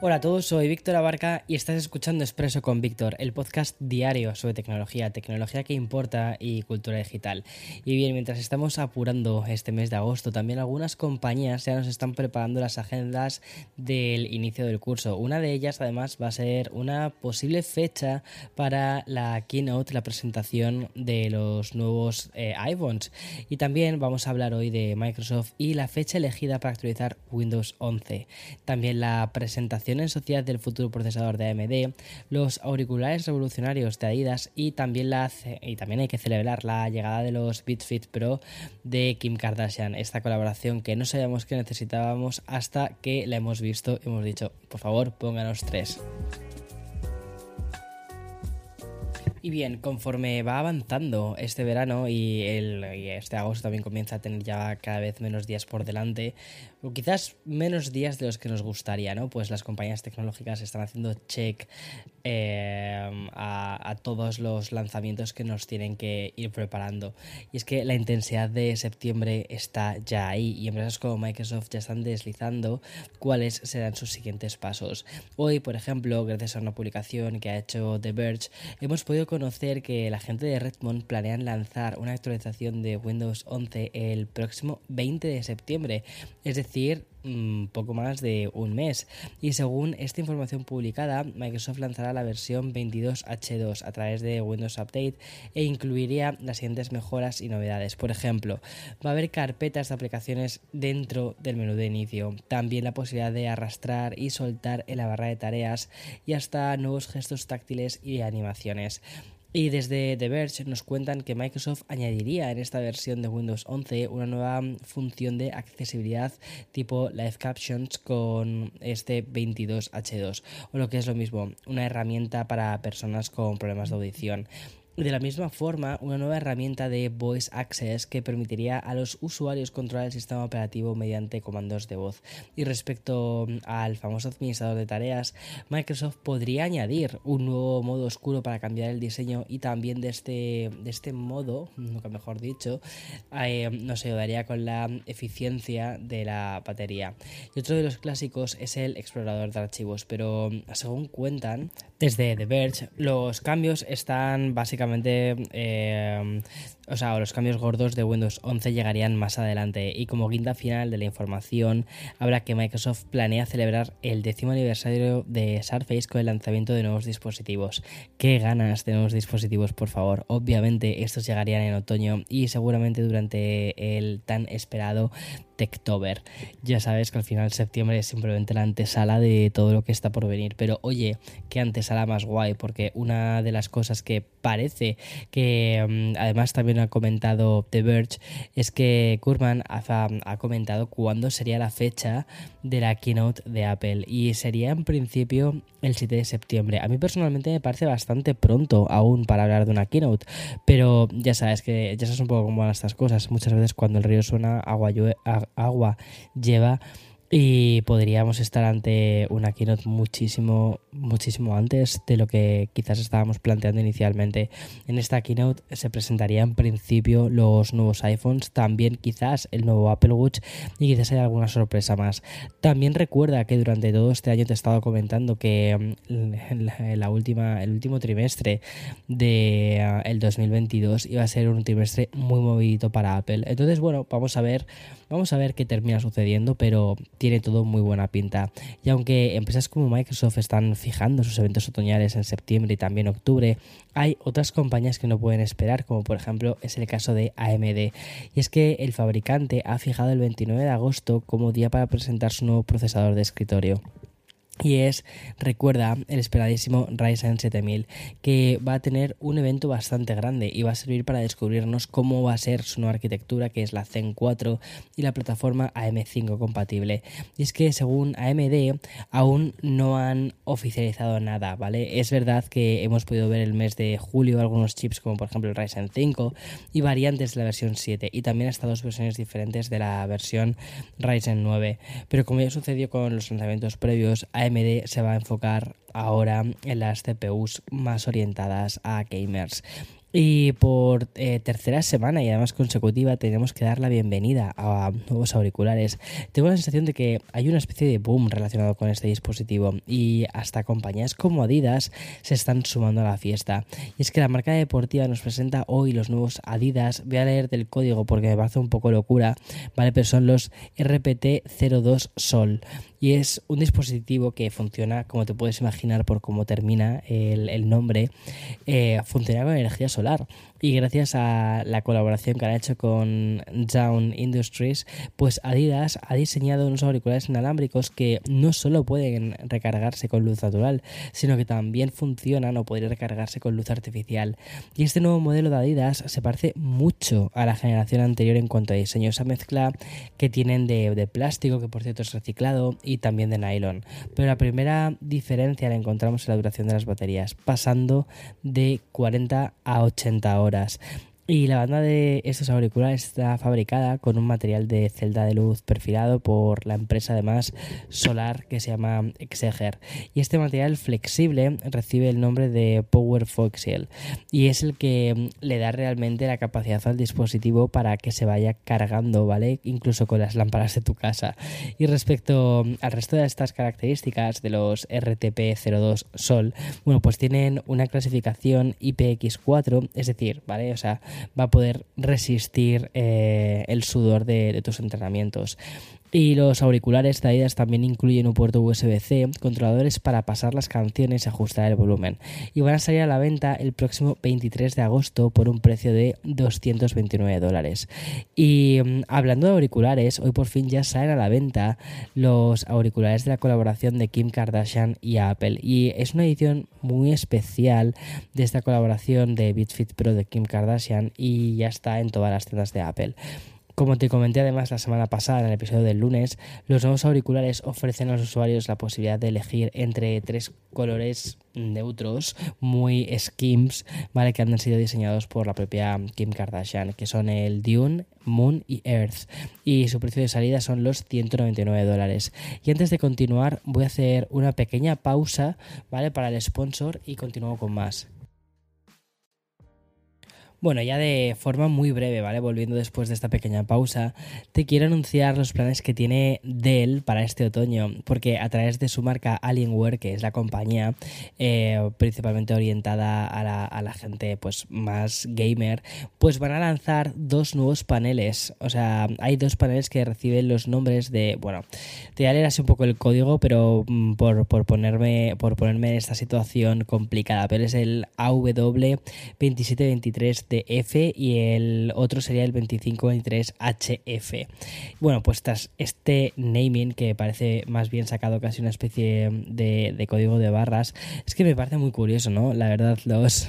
Hola a todos, soy Víctor Abarca y estás escuchando Expreso con Víctor, el podcast diario sobre tecnología, tecnología que importa y cultura digital. Y bien, mientras estamos apurando este mes de agosto, también algunas compañías ya nos están preparando las agendas del inicio del curso. Una de ellas, además, va a ser una posible fecha para la keynote, la presentación de los nuevos eh, iPhones. Y también vamos a hablar hoy de Microsoft y la fecha elegida para actualizar Windows 11. También la presentación en sociedad del futuro procesador de AMD, los auriculares revolucionarios de Adidas y también, la, y también hay que celebrar la llegada de los BitFit Pro de Kim Kardashian. Esta colaboración que no sabíamos que necesitábamos hasta que la hemos visto y hemos dicho, por favor, pónganos tres. Y bien, conforme va avanzando este verano y, y este agosto también comienza a tener ya cada vez menos días por delante, o quizás menos días de los que nos gustaría, ¿no? Pues las compañías tecnológicas están haciendo check eh, a, todos los lanzamientos que nos tienen que ir preparando. Y es que la intensidad de septiembre está ya ahí y empresas como Microsoft ya están deslizando cuáles serán sus siguientes pasos. Hoy, por ejemplo, gracias a una publicación que ha hecho The Verge, hemos podido conocer que la gente de Redmond planean lanzar una actualización de Windows 11 el próximo 20 de septiembre. Es decir, poco más de un mes. Y según esta información publicada, Microsoft lanzará la versión 22H2 a través de Windows Update e incluiría las siguientes mejoras y novedades. Por ejemplo, va a haber carpetas de aplicaciones dentro del menú de inicio, también la posibilidad de arrastrar y soltar en la barra de tareas y hasta nuevos gestos táctiles y animaciones. Y desde The Verge nos cuentan que Microsoft añadiría en esta versión de Windows 11 una nueva función de accesibilidad tipo Live Captions con este 22H2 o lo que es lo mismo, una herramienta para personas con problemas de audición. De la misma forma, una nueva herramienta de Voice Access que permitiría a los usuarios controlar el sistema operativo mediante comandos de voz. Y respecto al famoso administrador de tareas, Microsoft podría añadir un nuevo modo oscuro para cambiar el diseño y también de este, de este modo, nunca mejor dicho, eh, nos ayudaría con la eficiencia de la batería. Y otro de los clásicos es el explorador de archivos, pero según cuentan desde The Verge, los cambios están básicamente eh, o sea, los cambios gordos de Windows 11 llegarían más adelante. Y como guinda final de la información, habrá que Microsoft planea celebrar el décimo aniversario de Surface con el lanzamiento de nuevos dispositivos. Qué ganas de nuevos dispositivos, por favor. Obviamente estos llegarían en otoño y seguramente durante el tan esperado Techtober. Ya sabes que al final septiembre es simplemente la antesala de todo lo que está por venir. Pero oye, qué antesala más guay, porque una de las cosas que parece que mm, además también ha comentado The Verge es que Kurman ha, comentado cuándo sería la fecha de la keynote de Apple y sería en principio el 7 de septiembre. A mí personalmente me parece bastante pronto aún para hablar de una keynote, pero ya sabes que ya sabes un poco cómo van estas cosas. Muchas veces cuando el río suena, agua, agua lleva y podríamos estar ante una keynote muchísimo, muchísimo antes de lo que quizás estábamos planteando inicialmente. En esta keynote se presentarían en principio los nuevos iPhones, también quizás el nuevo Apple Watch y quizás haya alguna sorpresa más. También recuerda que durante todo este año te he estado comentando que mm, la, última, el último trimestre de ah, el 2022 iba a ser un trimestre muy movidito para Apple. Entonces, bueno, vamos a ver, vamos a ver qué termina sucediendo, pero tiene todo muy buena pinta. Y aunque empresas como Microsoft están fijando sus eventos otoñales en septiembre y también octubre, hay otras compañías que no pueden esperar, como por ejemplo es el caso de AMD. Y es que el fabricante ha fijado el 29 de agosto como día para presentar su nuevo procesador de escritorio. Y es, recuerda, el esperadísimo Ryzen 7000, que va a tener un evento bastante grande y va a servir para descubrirnos cómo va a ser su nueva arquitectura, que es la Zen 4 y la plataforma AM5 compatible. Y es que según AMD aún no han oficializado nada, ¿vale? Es verdad que hemos podido ver el mes de julio algunos chips como por ejemplo el Ryzen 5 y variantes de la versión 7 y también hasta dos versiones diferentes de la versión Ryzen 9. Pero como ya sucedió con los lanzamientos previos, AMD se va a enfocar ahora en las CPUs más orientadas a gamers. Y por eh, tercera semana y además consecutiva tenemos que dar la bienvenida a nuevos auriculares. Tengo la sensación de que hay una especie de boom relacionado con este dispositivo y hasta compañías como Adidas se están sumando a la fiesta. Y es que la marca deportiva nos presenta hoy los nuevos Adidas. Voy a leer del código porque me parece un poco locura, ¿vale? Pero son los RPT02 Sol y es un dispositivo que funciona, como te puedes imaginar por cómo termina el, nombre, eh, funciona con energía solar y gracias a la colaboración que han hecho con Down Industries, pues Adidas ha diseñado unos auriculares inalámbricos que no solo pueden recargarse con luz natural, sino que también funcionan o pueden recargarse con luz artificial. Y este nuevo modelo de Adidas se parece mucho a la generación anterior en cuanto a diseño, esa mezcla que tienen de, de plástico, que por cierto es reciclado, y también de nylon. Pero la primera diferencia la encontramos en la duración de las baterías, pasando de 40 a 80 horas. Y la banda de estos auriculares está fabricada con un material de celda de luz perfilado por la empresa además solar que se llama Exeger. Y este material flexible recibe el nombre de Power Foxiel y es el que le da realmente la capacidad al dispositivo para que se vaya cargando, ¿vale? Incluso con las lámparas de tu casa. Y respecto al resto de estas características de los RTP02 Sol, bueno, pues tienen una clasificación IPX4, es decir, ¿vale? O sea, va a poder resistir eh, el sudor de, tus entrenamientos. Y los auriculares traídas también incluyen un puerto USB-C, controladores para pasar las canciones y ajustar el volumen. Y van a salir a la venta el próximo 23 de agosto por un precio de 229 dólares. Y mm, hablando de auriculares, hoy por fin ya salen a la venta los auriculares de la colaboración de Kim Kardashian y Apple. Y es una edición muy especial de esta colaboración de BitFit Pro de Kim Kardashian y ya está en todas las tiendas de Apple. Como te comenté además la semana pasada en el episodio del lunes, los nuevos auriculares ofrecen a los usuarios la posibilidad de elegir entre tres colores neutros muy skims, ¿vale? Que han sido diseñados por la propia Kim Kardashian, que son el Dune, Moon y Earth. Y su precio de salida son los 199 dólares. Y antes de continuar, voy a hacer una pequeña pausa, ¿vale? Para el sponsor y continúo con más. Bueno, ya de forma muy breve, ¿vale? Volviendo después de esta pequeña pausa, te quiero anunciar los planes que tiene Dell para este otoño, porque a través de su marca Alienware, que es la compañía eh, principalmente orientada a la, a la, gente pues más gamer, pues van a lanzar dos nuevos paneles. O sea, hay dos paneles que reciben los nombres de, bueno, te voy a leer así un poco el código, pero mm, por, por, ponerme, por ponerme en esta situación complicada, pero es el AW2723 F y el otro sería el 2523HF. Bueno, pues tras este naming que parece más bien sacado casi una especie de, código de barras, es que me parece muy curioso, ¿no? La verdad, los...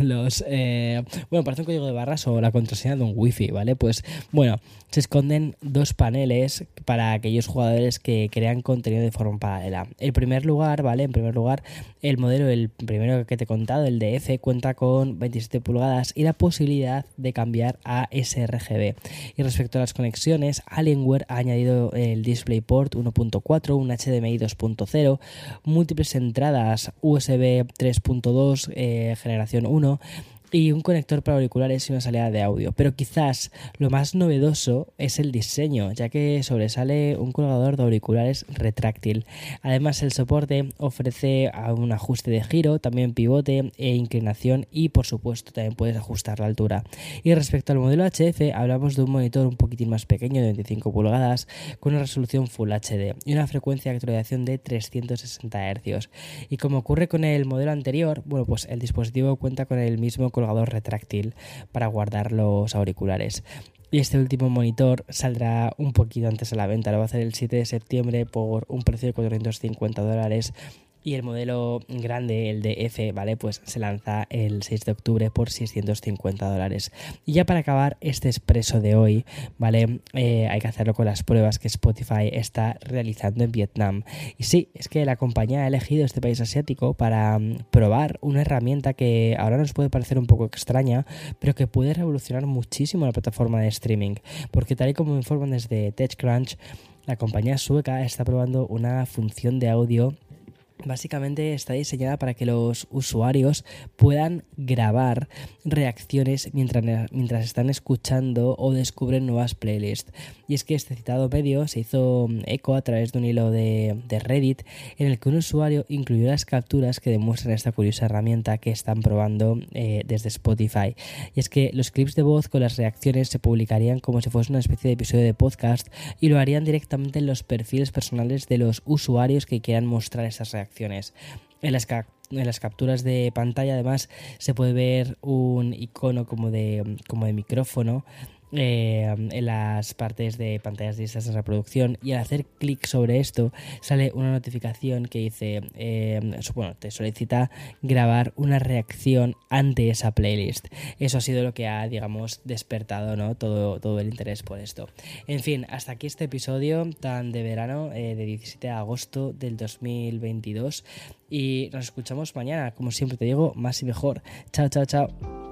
los eh, bueno, parece un código de barras o la contraseña de un wifi, ¿vale? Pues bueno, se esconden dos paneles para aquellos jugadores que crean contenido de forma paralela. En primer lugar, ¿vale? En primer lugar, el modelo, el primero que te he contado, el de F, cuenta con 27 pulgadas y la posibilidad de cambiar a sRGB. Y respecto a las conexiones, Alienware ha añadido el DisplayPort 1.4, un HDMI 2.0, múltiples entradas USB 3.2 eh, generación 1 y un conector para auriculares y una salida de audio. Pero quizás lo más novedoso es el diseño, ya que sobresale un colgador de auriculares retráctil. Además, el soporte ofrece un ajuste de giro, también pivote e inclinación y por supuesto también puedes ajustar la altura. Y respecto al modelo HF, hablamos de un monitor un poquitín más pequeño de 25 pulgadas con una resolución Full HD y una frecuencia de actualización de 360 Hz. Y como ocurre con el modelo anterior, bueno, pues el dispositivo cuenta con el mismo colgador retráctil para guardar los auriculares. Y este último monitor saldrá un poquito antes a la venta, lo va a hacer el 7 de septiembre por un precio de 450 dólares y el modelo grande, el de F, ¿vale? Pues se lanza el 6 de octubre por 650 dólares. Y ya para acabar este expreso de hoy, ¿vale? Eh, hay que hacerlo con las pruebas que Spotify está realizando en Vietnam. Y sí, es que la compañía ha elegido este país asiático para mm, probar una herramienta que ahora nos puede parecer un poco extraña, pero que puede revolucionar muchísimo la plataforma de streaming. Porque tal y como informan desde TechCrunch, la compañía sueca está probando una función de audio Básicamente está diseñada para que los usuarios puedan grabar reacciones mientras, mientras, están escuchando o descubren nuevas playlists. Y es que este citado medio se hizo eco a través de un hilo de, Reddit en el que un usuario incluyó las capturas que demuestran esta curiosa herramienta que están probando eh, desde Spotify. Y es que los clips de voz con las reacciones se publicarían como si fuese una especie de episodio de podcast y lo harían directamente en los perfiles personales de los usuarios que quieran mostrar esas reacciones. En las, en las capturas de pantalla además se puede ver un icono como de, como de micrófono eh, en las partes de pantallas de de reproducción y al hacer clic sobre esto sale una notificación que dice eh, bueno, te solicita grabar una reacción ante esa playlist. Eso ha sido lo que ha digamos despertado ¿no? todo, todo el interés por esto. En fin hasta aquí este episodio tan de verano eh, de 17 de agosto del 2022 y nos escuchamos mañana. Como siempre te digo más y mejor. Chao chao chao